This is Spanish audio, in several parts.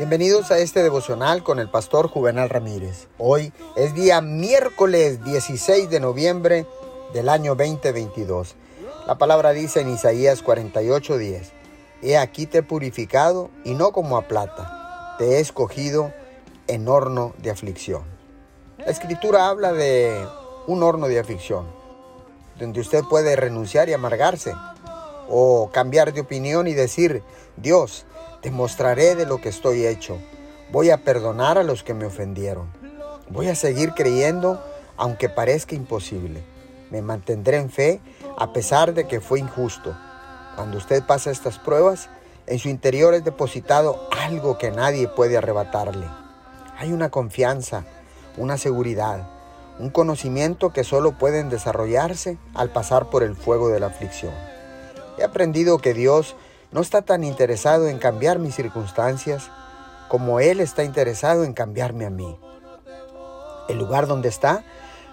Bienvenidos a este devocional con el pastor Juvenal Ramírez. Hoy es día miércoles 16 de noviembre del año 2022. La palabra dice en Isaías 48:10, He aquí te he purificado y no como a plata, te he escogido en horno de aflicción. La escritura habla de un horno de aflicción, donde usted puede renunciar y amargarse, o cambiar de opinión y decir, Dios, te mostraré de lo que estoy hecho. Voy a perdonar a los que me ofendieron. Voy a seguir creyendo aunque parezca imposible. Me mantendré en fe a pesar de que fue injusto. Cuando usted pasa estas pruebas, en su interior es depositado algo que nadie puede arrebatarle. Hay una confianza, una seguridad, un conocimiento que solo pueden desarrollarse al pasar por el fuego de la aflicción. He aprendido que Dios no está tan interesado en cambiar mis circunstancias como Él está interesado en cambiarme a mí. El lugar donde está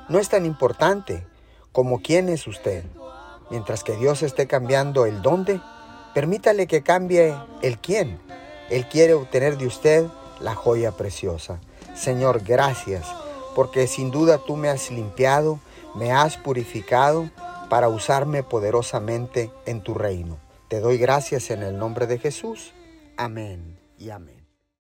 no es tan importante como quién es usted. Mientras que Dios esté cambiando el dónde, permítale que cambie el quién. Él quiere obtener de usted la joya preciosa. Señor, gracias, porque sin duda tú me has limpiado, me has purificado para usarme poderosamente en tu reino. Te doy gracias en el nombre de Jesús. Amén y amén.